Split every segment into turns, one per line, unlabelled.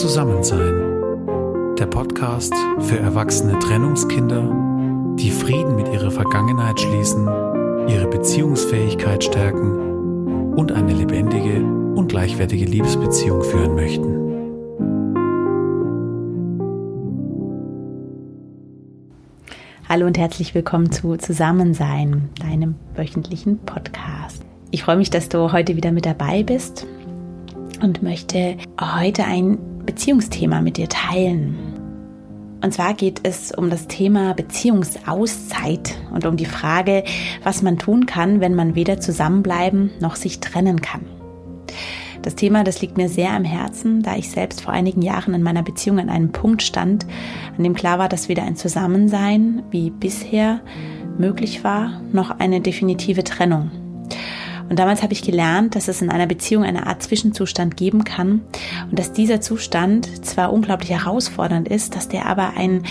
Zusammensein. Der Podcast für erwachsene Trennungskinder, die Frieden mit ihrer Vergangenheit schließen, ihre Beziehungsfähigkeit stärken und eine lebendige und gleichwertige Liebesbeziehung führen möchten.
Hallo und herzlich willkommen zu Zusammensein, deinem wöchentlichen Podcast. Ich freue mich, dass du heute wieder mit dabei bist und möchte heute ein Beziehungsthema mit dir teilen. Und zwar geht es um das Thema Beziehungsauszeit und um die Frage, was man tun kann, wenn man weder zusammenbleiben noch sich trennen kann. Das Thema, das liegt mir sehr am Herzen, da ich selbst vor einigen Jahren in meiner Beziehung an einem Punkt stand, an dem klar war, dass weder ein Zusammensein wie bisher möglich war, noch eine definitive Trennung. Und damals habe ich gelernt, dass es in einer Beziehung eine Art Zwischenzustand geben kann und dass dieser Zustand zwar unglaublich herausfordernd ist, dass der aber ein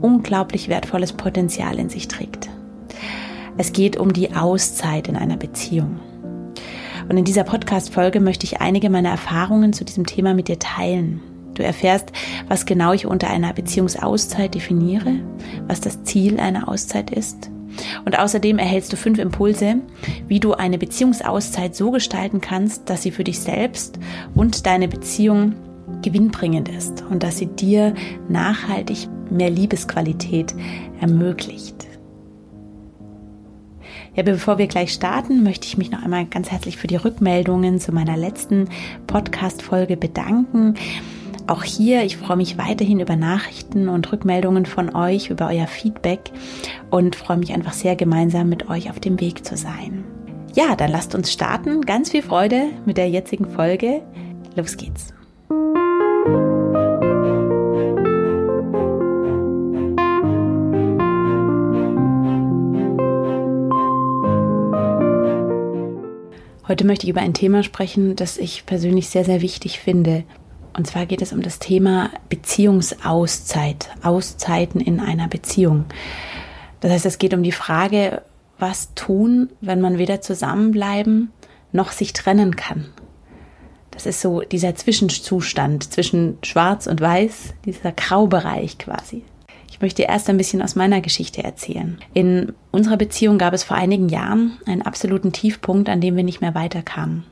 unglaublich wertvolles Potenzial in sich trägt. Es geht um die Auszeit in einer Beziehung. Und in dieser Podcast-Folge möchte ich einige meiner Erfahrungen zu diesem Thema mit dir teilen. Du erfährst, was genau ich unter einer Beziehungsauszeit definiere, was das Ziel einer Auszeit ist und außerdem erhältst du fünf Impulse, wie du eine Beziehungsauszeit so gestalten kannst, dass sie für dich selbst und deine Beziehung gewinnbringend ist und dass sie dir nachhaltig mehr Liebesqualität ermöglicht. Ja, bevor wir gleich starten, möchte ich mich noch einmal ganz herzlich für die Rückmeldungen zu meiner letzten Podcast-Folge bedanken. Auch hier, ich freue mich weiterhin über Nachrichten und Rückmeldungen von euch, über euer Feedback und freue mich einfach sehr gemeinsam mit euch auf dem Weg zu sein. Ja, dann lasst uns starten. Ganz viel Freude mit der jetzigen Folge. Los geht's. Heute möchte ich über ein Thema sprechen, das ich persönlich sehr, sehr wichtig finde. Und zwar geht es um das Thema Beziehungsauszeit, Auszeiten in einer Beziehung. Das heißt, es geht um die Frage, was tun, wenn man weder zusammenbleiben noch sich trennen kann. Das ist so dieser Zwischenzustand zwischen Schwarz und Weiß, dieser Graubereich quasi. Ich möchte erst ein bisschen aus meiner Geschichte erzählen. In unserer Beziehung gab es vor einigen Jahren einen absoluten Tiefpunkt, an dem wir nicht mehr weiterkamen.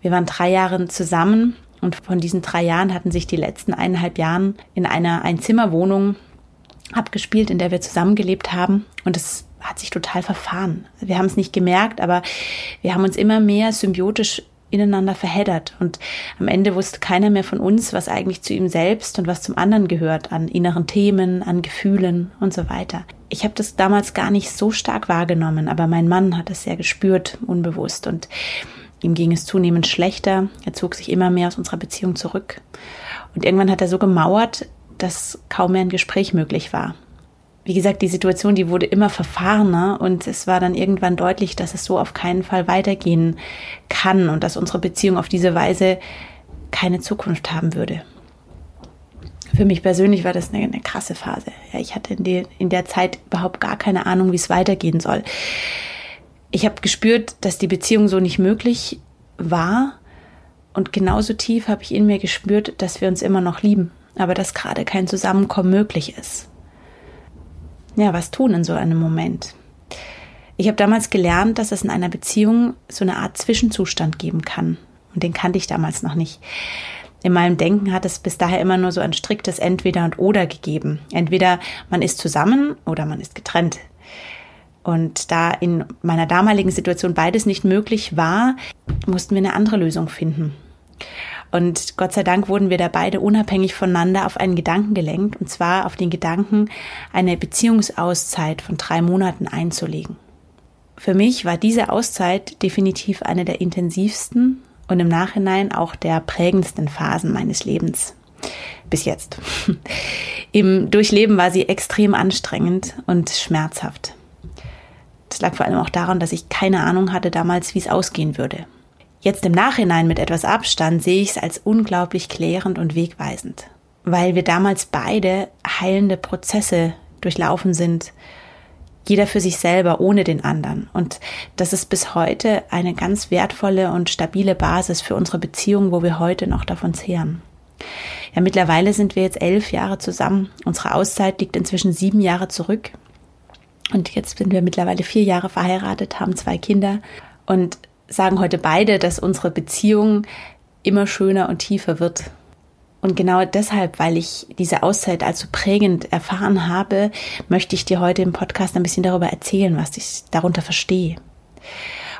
Wir waren drei Jahre zusammen und von diesen drei Jahren hatten sich die letzten eineinhalb Jahren in einer Einzimmerwohnung abgespielt, in der wir zusammengelebt haben. Und es hat sich total verfahren. Wir haben es nicht gemerkt, aber wir haben uns immer mehr symbiotisch ineinander verheddert. Und am Ende wusste keiner mehr von uns, was eigentlich zu ihm selbst und was zum anderen gehört, an inneren Themen, an Gefühlen und so weiter. Ich habe das damals gar nicht so stark wahrgenommen, aber mein Mann hat es sehr gespürt, unbewusst. Und Ihm ging es zunehmend schlechter. Er zog sich immer mehr aus unserer Beziehung zurück. Und irgendwann hat er so gemauert, dass kaum mehr ein Gespräch möglich war. Wie gesagt, die Situation, die wurde immer verfahrener und es war dann irgendwann deutlich, dass es so auf keinen Fall weitergehen kann und dass unsere Beziehung auf diese Weise keine Zukunft haben würde. Für mich persönlich war das eine, eine krasse Phase. Ja, ich hatte in, die, in der Zeit überhaupt gar keine Ahnung, wie es weitergehen soll ich habe gespürt, dass die Beziehung so nicht möglich war. Und genauso tief habe ich in mir gespürt, dass wir uns immer noch lieben, aber dass gerade kein Zusammenkommen möglich ist. Ja, was tun in so einem Moment? Ich habe damals gelernt, dass es in einer Beziehung so eine Art Zwischenzustand geben kann. Und den kannte ich damals noch nicht. In meinem Denken hat es bis daher immer nur so ein striktes Entweder und Oder gegeben. Entweder man ist zusammen oder man ist getrennt. Und da in meiner damaligen Situation beides nicht möglich war, mussten wir eine andere Lösung finden. Und Gott sei Dank wurden wir da beide unabhängig voneinander auf einen Gedanken gelenkt, und zwar auf den Gedanken, eine Beziehungsauszeit von drei Monaten einzulegen. Für mich war diese Auszeit definitiv eine der intensivsten und im Nachhinein auch der prägendsten Phasen meines Lebens. Bis jetzt. Im Durchleben war sie extrem anstrengend und schmerzhaft. Das lag vor allem auch daran, dass ich keine Ahnung hatte damals, wie es ausgehen würde. Jetzt im Nachhinein mit etwas Abstand sehe ich es als unglaublich klärend und wegweisend, weil wir damals beide heilende Prozesse durchlaufen sind, jeder für sich selber, ohne den anderen. Und das ist bis heute eine ganz wertvolle und stabile Basis für unsere Beziehung, wo wir heute noch davon zehren. Ja, mittlerweile sind wir jetzt elf Jahre zusammen. Unsere Auszeit liegt inzwischen sieben Jahre zurück. Und jetzt sind wir mittlerweile vier Jahre verheiratet, haben zwei Kinder und sagen heute beide, dass unsere Beziehung immer schöner und tiefer wird. Und genau deshalb, weil ich diese Auszeit als so prägend erfahren habe, möchte ich dir heute im Podcast ein bisschen darüber erzählen, was ich darunter verstehe.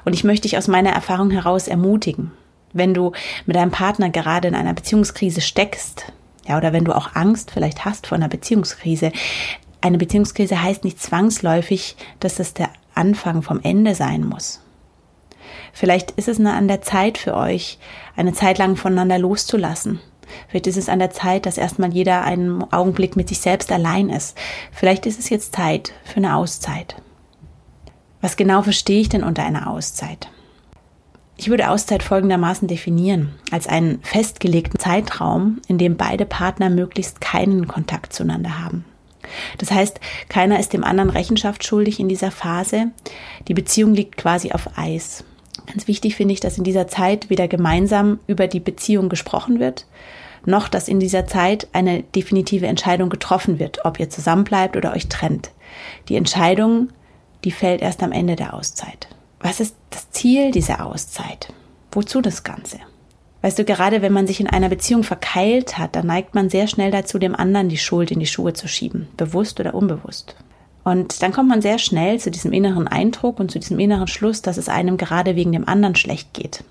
Und ich möchte dich aus meiner Erfahrung heraus ermutigen, wenn du mit deinem Partner gerade in einer Beziehungskrise steckst, ja, oder wenn du auch Angst vielleicht hast vor einer Beziehungskrise. Eine Beziehungskrise heißt nicht zwangsläufig, dass das der Anfang vom Ende sein muss. Vielleicht ist es an der Zeit für euch, eine Zeit lang voneinander loszulassen. Vielleicht ist es an der Zeit, dass erstmal jeder einen Augenblick mit sich selbst allein ist. Vielleicht ist es jetzt Zeit für eine Auszeit. Was genau verstehe ich denn unter einer Auszeit? Ich würde Auszeit folgendermaßen definieren, als einen festgelegten Zeitraum, in dem beide Partner möglichst keinen Kontakt zueinander haben. Das heißt, keiner ist dem anderen Rechenschaft schuldig in dieser Phase. Die Beziehung liegt quasi auf Eis. Ganz wichtig finde ich, dass in dieser Zeit weder gemeinsam über die Beziehung gesprochen wird, noch dass in dieser Zeit eine definitive Entscheidung getroffen wird, ob ihr zusammenbleibt oder euch trennt. Die Entscheidung, die fällt erst am Ende der Auszeit was ist das Ziel dieser Auszeit? Wozu das Ganze? Weißt du, gerade wenn man sich in einer Beziehung verkeilt hat, dann neigt man sehr schnell dazu, dem anderen die Schuld in die Schuhe zu schieben, bewusst oder unbewusst. Und dann kommt man sehr schnell zu diesem inneren Eindruck und zu diesem inneren Schluss, dass es einem gerade wegen dem anderen schlecht geht.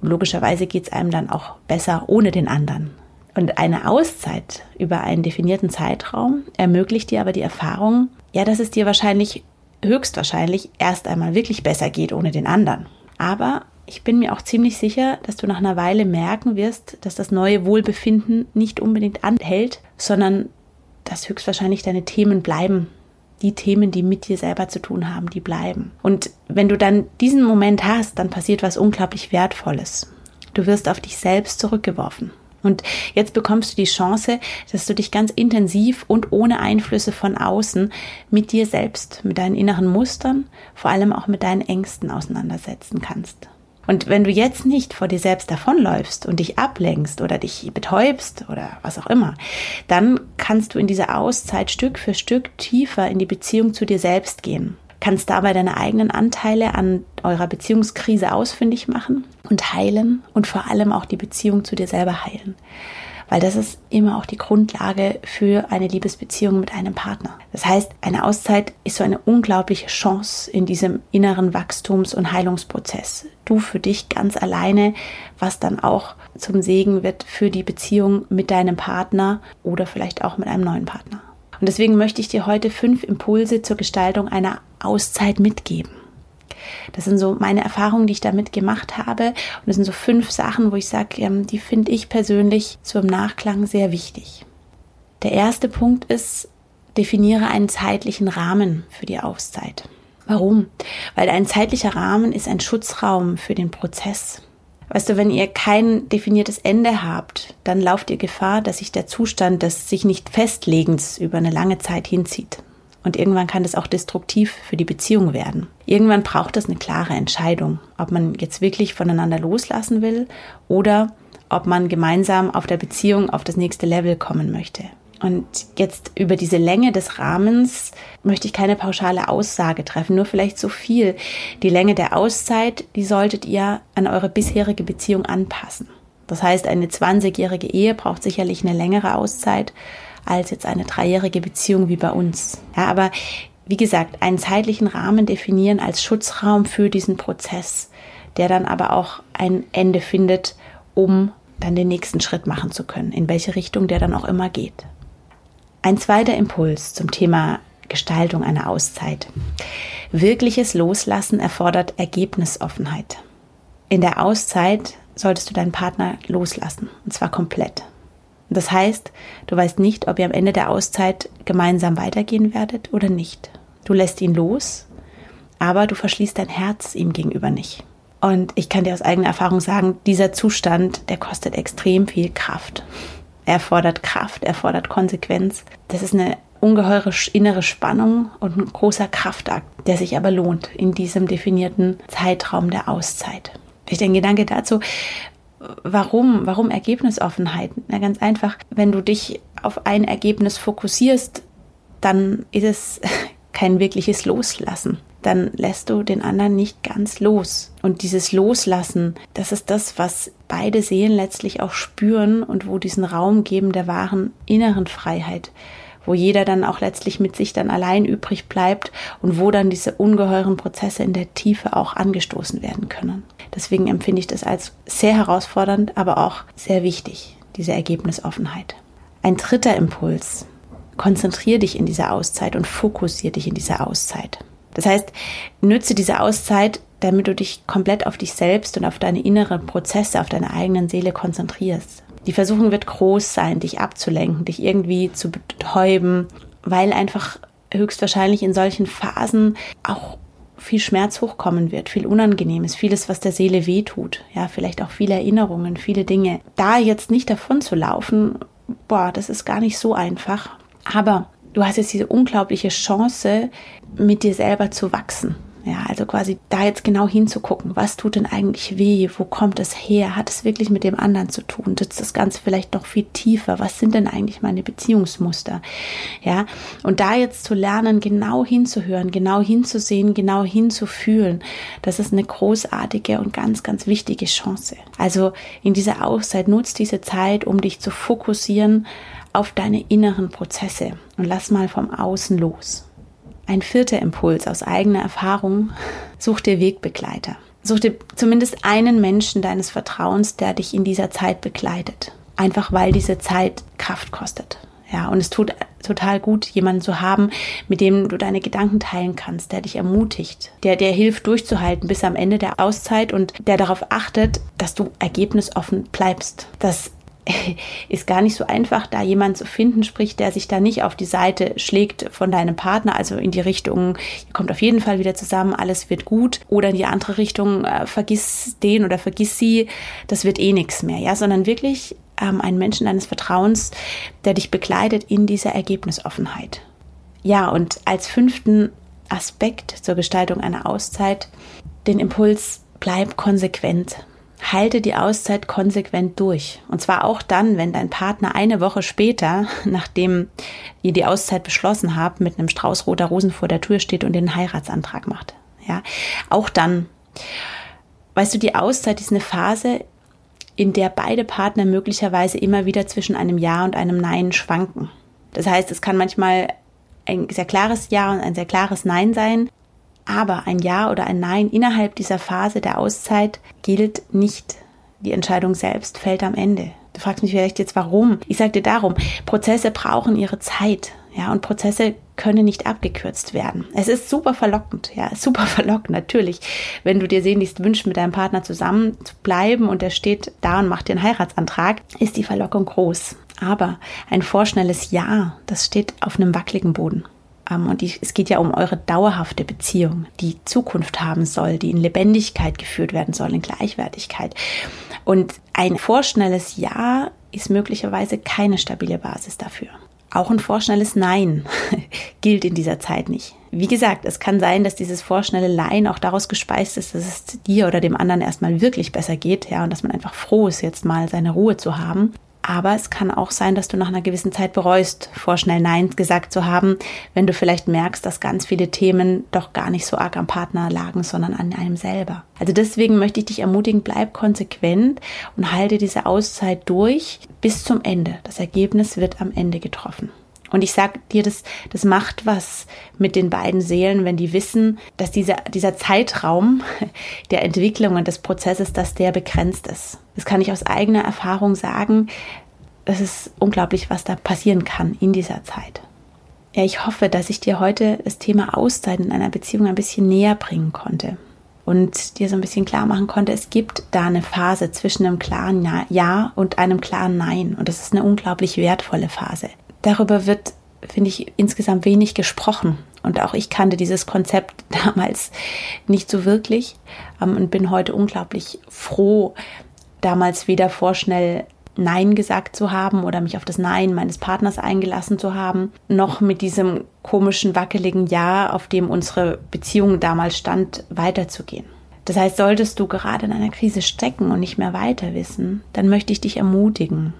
Und logischerweise geht es einem dann auch besser ohne den anderen. Und eine Auszeit über einen definierten Zeitraum ermöglicht dir aber die Erfahrung, ja, dass es dir wahrscheinlich höchstwahrscheinlich erst einmal wirklich besser geht ohne den anderen. Aber ich bin mir auch ziemlich sicher, dass du nach einer Weile merken wirst, dass das neue Wohlbefinden nicht unbedingt anhält, sondern dass höchstwahrscheinlich deine Themen bleiben. Die Themen, die mit dir selber zu tun haben, die bleiben. Und wenn du dann diesen Moment hast, dann passiert was unglaublich Wertvolles. Du wirst auf dich selbst zurückgeworfen. Und jetzt bekommst du die Chance, dass du dich ganz intensiv und ohne Einflüsse von außen mit dir selbst, mit deinen inneren Mustern, vor allem auch mit deinen Ängsten auseinandersetzen kannst. Und wenn du jetzt nicht vor dir selbst davonläufst und dich ablenkst oder dich betäubst oder was auch immer, dann kannst du in dieser Auszeit Stück für Stück tiefer in die Beziehung zu dir selbst gehen kannst dabei deine eigenen Anteile an eurer Beziehungskrise ausfindig machen und heilen und vor allem auch die Beziehung zu dir selber heilen. Weil das ist immer auch die Grundlage für eine Liebesbeziehung mit einem Partner. Das heißt, eine Auszeit ist so eine unglaubliche Chance in diesem inneren Wachstums- und Heilungsprozess. Du für dich ganz alleine, was dann auch zum Segen wird für die Beziehung mit deinem Partner oder vielleicht auch mit einem neuen Partner. Und deswegen möchte ich dir heute fünf Impulse zur Gestaltung einer Auszeit mitgeben. Das sind so meine Erfahrungen, die ich damit gemacht habe. Und das sind so fünf Sachen, wo ich sage, ähm, die finde ich persönlich so im Nachklang sehr wichtig. Der erste Punkt ist, definiere einen zeitlichen Rahmen für die Auszeit. Warum? Weil ein zeitlicher Rahmen ist ein Schutzraum für den Prozess. Weißt du, wenn ihr kein definiertes Ende habt, dann lauft ihr Gefahr, dass sich der Zustand des sich nicht Festlegens über eine lange Zeit hinzieht. Und irgendwann kann das auch destruktiv für die Beziehung werden. Irgendwann braucht es eine klare Entscheidung, ob man jetzt wirklich voneinander loslassen will oder ob man gemeinsam auf der Beziehung auf das nächste Level kommen möchte. Und jetzt über diese Länge des Rahmens möchte ich keine pauschale Aussage treffen, nur vielleicht so viel. Die Länge der Auszeit, die solltet ihr an eure bisherige Beziehung anpassen. Das heißt, eine 20-jährige Ehe braucht sicherlich eine längere Auszeit als jetzt eine dreijährige Beziehung wie bei uns. Ja, aber wie gesagt, einen zeitlichen Rahmen definieren als Schutzraum für diesen Prozess, der dann aber auch ein Ende findet, um dann den nächsten Schritt machen zu können, in welche Richtung der dann auch immer geht. Ein zweiter Impuls zum Thema Gestaltung einer Auszeit. Wirkliches Loslassen erfordert Ergebnisoffenheit. In der Auszeit solltest du deinen Partner loslassen, und zwar komplett. Das heißt, du weißt nicht, ob ihr am Ende der Auszeit gemeinsam weitergehen werdet oder nicht. Du lässt ihn los, aber du verschließt dein Herz ihm gegenüber nicht. Und ich kann dir aus eigener Erfahrung sagen, dieser Zustand, der kostet extrem viel Kraft. Er fordert Kraft, er fordert Konsequenz. Das ist eine ungeheure innere Spannung und ein großer Kraftakt, der sich aber lohnt in diesem definierten Zeitraum der Auszeit. Ich denke, Gedanke dazu, warum? Warum Ergebnisoffenheit? Na, ganz einfach, wenn du dich auf ein Ergebnis fokussierst, dann ist es kein wirkliches Loslassen. Dann lässt du den anderen nicht ganz los. Und dieses Loslassen, das ist das, was beide Seelen letztlich auch spüren und wo diesen Raum geben der wahren inneren Freiheit wo jeder dann auch letztlich mit sich dann allein übrig bleibt und wo dann diese ungeheuren Prozesse in der Tiefe auch angestoßen werden können. Deswegen empfinde ich das als sehr herausfordernd, aber auch sehr wichtig, diese Ergebnisoffenheit. Ein dritter Impuls. Konzentriere dich in dieser Auszeit und fokussiere dich in dieser Auszeit. Das heißt, nütze diese Auszeit, damit du dich komplett auf dich selbst und auf deine inneren Prozesse, auf deine eigenen Seele konzentrierst. Die Versuchung wird groß sein, dich abzulenken, dich irgendwie zu betäuben, weil einfach höchstwahrscheinlich in solchen Phasen auch viel Schmerz hochkommen wird, viel Unangenehmes, vieles, was der Seele wehtut, ja, vielleicht auch viele Erinnerungen, viele Dinge. Da jetzt nicht davon zu laufen, boah, das ist gar nicht so einfach. Aber du hast jetzt diese unglaubliche Chance, mit dir selber zu wachsen, ja, also quasi da jetzt genau hinzugucken, was tut denn eigentlich weh, wo kommt es her, hat es wirklich mit dem anderen zu tun, sitzt das Ganze vielleicht noch viel tiefer, was sind denn eigentlich meine Beziehungsmuster, ja, und da jetzt zu lernen, genau hinzuhören, genau hinzusehen, genau hinzufühlen, das ist eine großartige und ganz, ganz wichtige Chance. Also in dieser Auszeit nutzt diese Zeit, um dich zu fokussieren auf deine inneren Prozesse und lass mal vom Außen los. Ein vierter Impuls aus eigener Erfahrung, such dir Wegbegleiter. Such dir zumindest einen Menschen deines Vertrauens, der dich in dieser Zeit begleitet. Einfach weil diese Zeit Kraft kostet. Ja, und es tut total gut, jemanden zu haben, mit dem du deine Gedanken teilen kannst, der dich ermutigt, der dir hilft durchzuhalten bis am Ende der Auszeit und der darauf achtet, dass du ergebnisoffen bleibst, dass ist gar nicht so einfach, da jemand zu finden, sprich, der sich da nicht auf die Seite schlägt von deinem Partner, also in die Richtung, ihr kommt auf jeden Fall wieder zusammen, alles wird gut, oder in die andere Richtung, äh, vergiss den oder vergiss sie, das wird eh nichts mehr, ja, sondern wirklich ähm, einen Menschen deines Vertrauens, der dich begleitet in dieser Ergebnisoffenheit. Ja, und als fünften Aspekt zur Gestaltung einer Auszeit den Impuls, bleib konsequent. Halte die Auszeit konsequent durch. Und zwar auch dann, wenn dein Partner eine Woche später, nachdem ihr die Auszeit beschlossen habt, mit einem Strauß roter Rosen vor der Tür steht und den Heiratsantrag macht. Ja, auch dann. Weißt du, die Auszeit ist eine Phase, in der beide Partner möglicherweise immer wieder zwischen einem Ja und einem Nein schwanken. Das heißt, es kann manchmal ein sehr klares Ja und ein sehr klares Nein sein. Aber ein Ja oder ein Nein innerhalb dieser Phase der Auszeit gilt nicht. Die Entscheidung selbst fällt am Ende. Du fragst mich vielleicht jetzt warum. Ich sage dir darum, Prozesse brauchen ihre Zeit. Ja, und Prozesse können nicht abgekürzt werden. Es ist super verlockend, ja, super verlockend, natürlich. Wenn du dir sehnlichst wünschst, mit deinem Partner zusammen zu bleiben und er steht da und macht dir einen Heiratsantrag, ist die Verlockung groß. Aber ein vorschnelles Ja, das steht auf einem wackeligen Boden. Ähm, und die, es geht ja um eure dauerhafte Beziehung, die Zukunft haben soll, die in Lebendigkeit geführt werden soll, in Gleichwertigkeit. Und ein vorschnelles Ja ist möglicherweise keine stabile Basis dafür. Auch ein vorschnelles Nein gilt in dieser Zeit nicht. Wie gesagt, es kann sein, dass dieses vorschnelle Nein auch daraus gespeist ist, dass es dir oder dem anderen erstmal wirklich besser geht, ja, und dass man einfach froh ist, jetzt mal seine Ruhe zu haben. Aber es kann auch sein, dass du nach einer gewissen Zeit bereust, vorschnell Nein gesagt zu haben, wenn du vielleicht merkst, dass ganz viele Themen doch gar nicht so arg am Partner lagen, sondern an einem selber. Also deswegen möchte ich dich ermutigen, bleib konsequent und halte diese Auszeit durch bis zum Ende. Das Ergebnis wird am Ende getroffen. Und ich sage dir, das, das macht was mit den beiden Seelen, wenn die wissen, dass dieser, dieser Zeitraum der Entwicklung und des Prozesses, dass der begrenzt ist. Das kann ich aus eigener Erfahrung sagen. Das ist unglaublich, was da passieren kann in dieser Zeit. Ja, ich hoffe, dass ich dir heute das Thema Auszeit in einer Beziehung ein bisschen näher bringen konnte und dir so ein bisschen klar machen konnte, es gibt da eine Phase zwischen einem klaren Ja und einem klaren Nein. Und das ist eine unglaublich wertvolle Phase darüber wird, finde ich, insgesamt wenig gesprochen. Und auch ich kannte dieses Konzept damals nicht so wirklich ähm, und bin heute unglaublich froh, damals weder vorschnell Nein gesagt zu haben oder mich auf das Nein meines Partners eingelassen zu haben, noch mit diesem komischen, wackeligen Ja, auf dem unsere Beziehung damals stand, weiterzugehen. Das heißt, solltest du gerade in einer Krise stecken und nicht mehr weiter wissen, dann möchte ich dich ermutigen.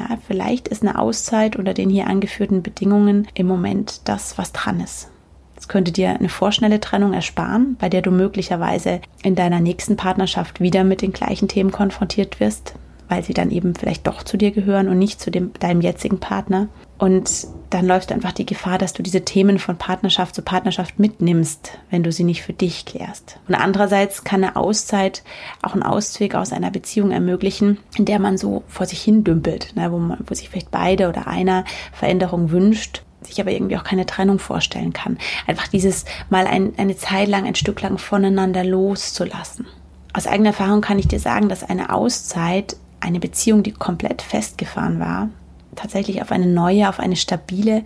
Ja, vielleicht ist eine Auszeit unter den hier angeführten Bedingungen im Moment das, was dran ist. Es könnte dir eine vorschnelle Trennung ersparen, bei der du möglicherweise in deiner nächsten Partnerschaft wieder mit den gleichen Themen konfrontiert wirst, weil sie dann eben vielleicht doch zu dir gehören und nicht zu dem, deinem jetzigen Partner. Und dann läufst du einfach die Gefahr, dass du diese Themen von Partnerschaft zu Partnerschaft mitnimmst, wenn du sie nicht für dich klärst. Und andererseits kann eine Auszeit auch einen Ausweg aus einer Beziehung ermöglichen, in der man so vor sich hin dümpelt, ne, wo, man, wo sich vielleicht beide oder einer Veränderung wünscht sich aber irgendwie auch keine Trennung vorstellen kann. Einfach dieses mal ein, eine Zeit lang, ein Stück lang voneinander loszulassen. Aus eigener Erfahrung kann ich dir sagen, dass eine Auszeit eine Beziehung, die komplett festgefahren war, tatsächlich auf eine neue, auf eine stabile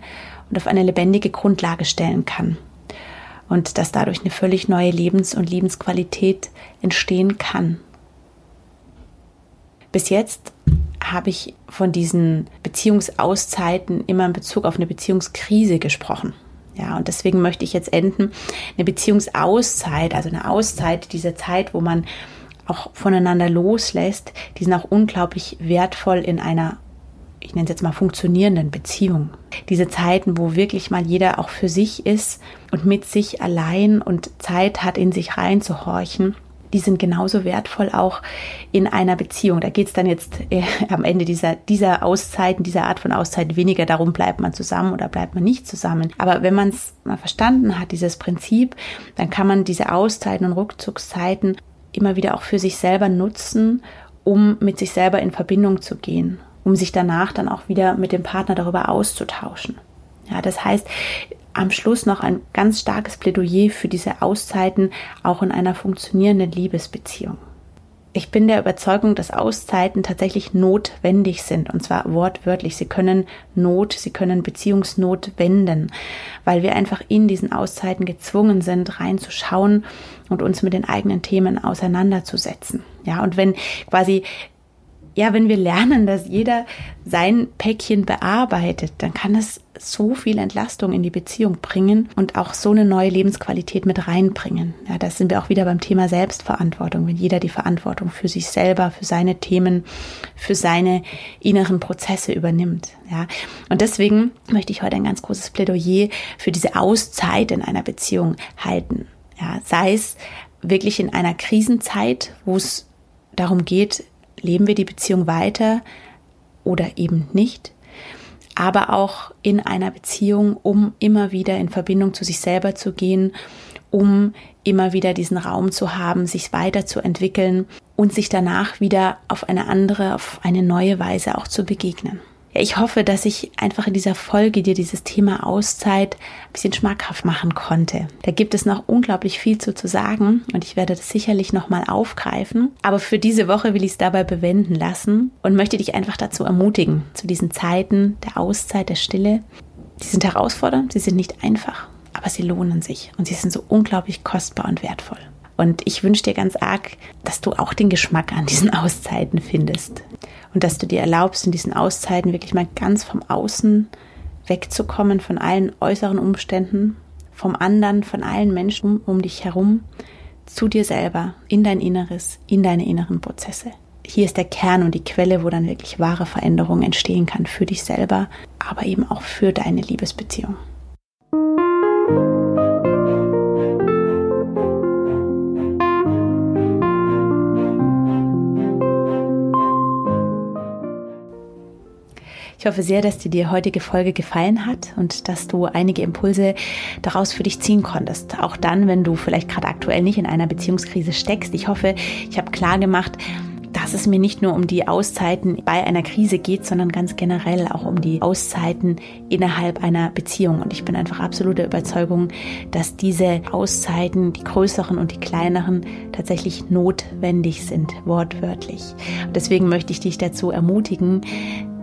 und auf eine lebendige Grundlage stellen kann. Und dass dadurch eine völlig neue Lebens- und Lebensqualität entstehen kann. Bis jetzt habe ich von diesen Beziehungsauszeiten immer in Bezug auf eine Beziehungskrise gesprochen. Ja, und deswegen möchte ich jetzt enden. Eine Beziehungsauszeit, also eine Auszeit, diese Zeit, wo man auch voneinander loslässt, die sind auch unglaublich wertvoll in einer, ich nenne es jetzt mal funktionierenden Beziehung. Diese Zeiten, wo wirklich mal jeder auch für sich ist und mit sich allein und Zeit hat, in sich reinzuhorchen, die sind genauso wertvoll auch in einer Beziehung. Da geht es dann jetzt äh, am Ende dieser, dieser Auszeiten, dieser Art von Auszeit weniger darum, bleibt man zusammen oder bleibt man nicht zusammen. Aber wenn man es mal verstanden hat, dieses Prinzip, dann kann man diese Auszeiten und Rückzugszeiten immer wieder auch für sich selber nutzen, um mit sich selber in Verbindung zu gehen, um sich danach dann auch wieder mit dem Partner darüber auszutauschen. Ja, das heißt, am Schluss noch ein ganz starkes Plädoyer für diese Auszeiten auch in einer funktionierenden Liebesbeziehung. Ich bin der Überzeugung, dass Auszeiten tatsächlich notwendig sind, und zwar wortwörtlich. Sie können Not, sie können Beziehungsnot wenden, weil wir einfach in diesen Auszeiten gezwungen sind, reinzuschauen und uns mit den eigenen Themen auseinanderzusetzen. Ja, und wenn quasi ja, wenn wir lernen, dass jeder sein Päckchen bearbeitet, dann kann es so viel Entlastung in die Beziehung bringen und auch so eine neue Lebensqualität mit reinbringen. Ja, da sind wir auch wieder beim Thema Selbstverantwortung, wenn jeder die Verantwortung für sich selber, für seine Themen, für seine inneren Prozesse übernimmt. Ja, und deswegen möchte ich heute ein ganz großes Plädoyer für diese Auszeit in einer Beziehung halten. Ja, sei es wirklich in einer Krisenzeit, wo es darum geht, leben wir die Beziehung weiter oder eben nicht, aber auch in einer Beziehung, um immer wieder in Verbindung zu sich selber zu gehen, um immer wieder diesen Raum zu haben, sich weiterzuentwickeln und sich danach wieder auf eine andere, auf eine neue Weise auch zu begegnen. Ich hoffe, dass ich einfach in dieser Folge dir dieses Thema Auszeit ein bisschen schmackhaft machen konnte. Da gibt es noch unglaublich viel zu, zu sagen und ich werde das sicherlich nochmal aufgreifen. Aber für diese Woche will ich es dabei bewenden lassen und möchte dich einfach dazu ermutigen, zu diesen Zeiten der Auszeit, der Stille. Die sind herausfordernd, sie sind nicht einfach, aber sie lohnen sich und sie sind so unglaublich kostbar und wertvoll. Und ich wünsche dir ganz arg, dass du auch den Geschmack an diesen Auszeiten findest und dass du dir erlaubst, in diesen Auszeiten wirklich mal ganz vom Außen wegzukommen, von allen äußeren Umständen, vom anderen, von allen Menschen um dich herum, zu dir selber, in dein Inneres, in deine inneren Prozesse. Hier ist der Kern und die Quelle, wo dann wirklich wahre Veränderung entstehen kann für dich selber, aber eben auch für deine Liebesbeziehung. Ich hoffe sehr, dass dir die heutige Folge gefallen hat und dass du einige Impulse daraus für dich ziehen konntest. Auch dann, wenn du vielleicht gerade aktuell nicht in einer Beziehungskrise steckst. Ich hoffe, ich habe klar gemacht, dass es mir nicht nur um die Auszeiten bei einer Krise geht, sondern ganz generell auch um die Auszeiten innerhalb einer Beziehung. Und ich bin einfach absoluter Überzeugung, dass diese Auszeiten, die größeren und die kleineren, tatsächlich notwendig sind, wortwörtlich. Und deswegen möchte ich dich dazu ermutigen,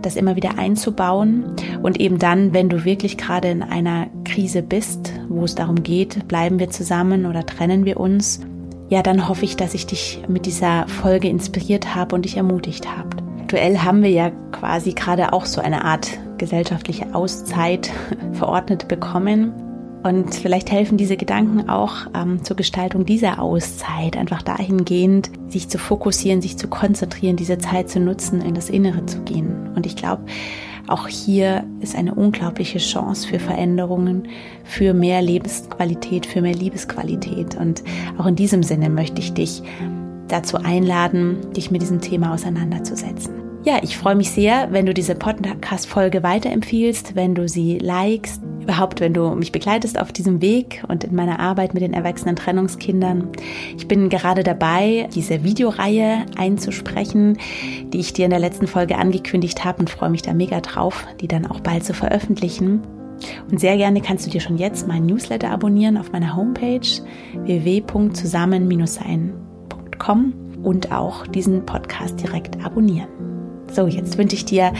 das immer wieder einzubauen und eben dann, wenn du wirklich gerade in einer Krise bist, wo es darum geht, bleiben wir zusammen oder trennen wir uns, ja, dann hoffe ich, dass ich dich mit dieser Folge inspiriert habe und dich ermutigt habe. Aktuell haben wir ja quasi gerade auch so eine Art gesellschaftliche Auszeit verordnet bekommen. Und vielleicht helfen diese Gedanken auch ähm, zur Gestaltung dieser Auszeit, einfach dahingehend, sich zu fokussieren, sich zu konzentrieren, diese Zeit zu nutzen, in das Innere zu gehen. Und ich glaube, auch hier ist eine unglaubliche Chance für Veränderungen, für mehr Lebensqualität, für mehr Liebesqualität. Und auch in diesem Sinne möchte ich dich dazu einladen, dich mit diesem Thema auseinanderzusetzen. Ja, ich freue mich sehr, wenn du diese Podcast-Folge weiterempfiehlst, wenn du sie likest, überhaupt, wenn du mich begleitest auf diesem Weg und in meiner Arbeit mit den erwachsenen Trennungskindern. Ich bin gerade dabei, diese Videoreihe einzusprechen, die ich dir in der letzten Folge angekündigt habe und freue mich da mega drauf, die dann auch bald zu veröffentlichen. Und sehr gerne kannst du dir schon jetzt meinen Newsletter abonnieren auf meiner Homepage www.zusammen-sein.com und auch diesen Podcast direkt abonnieren. So, jetzt wünsche ich dir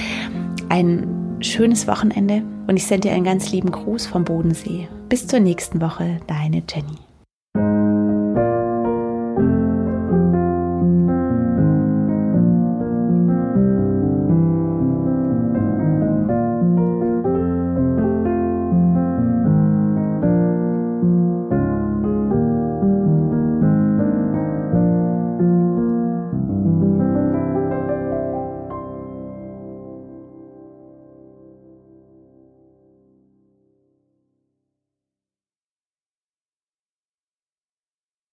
schönes Wochenende und ich sende dir einen ganz lieben Gruß vom Bodensee. Bis zur nächsten Woche, deine Jenny.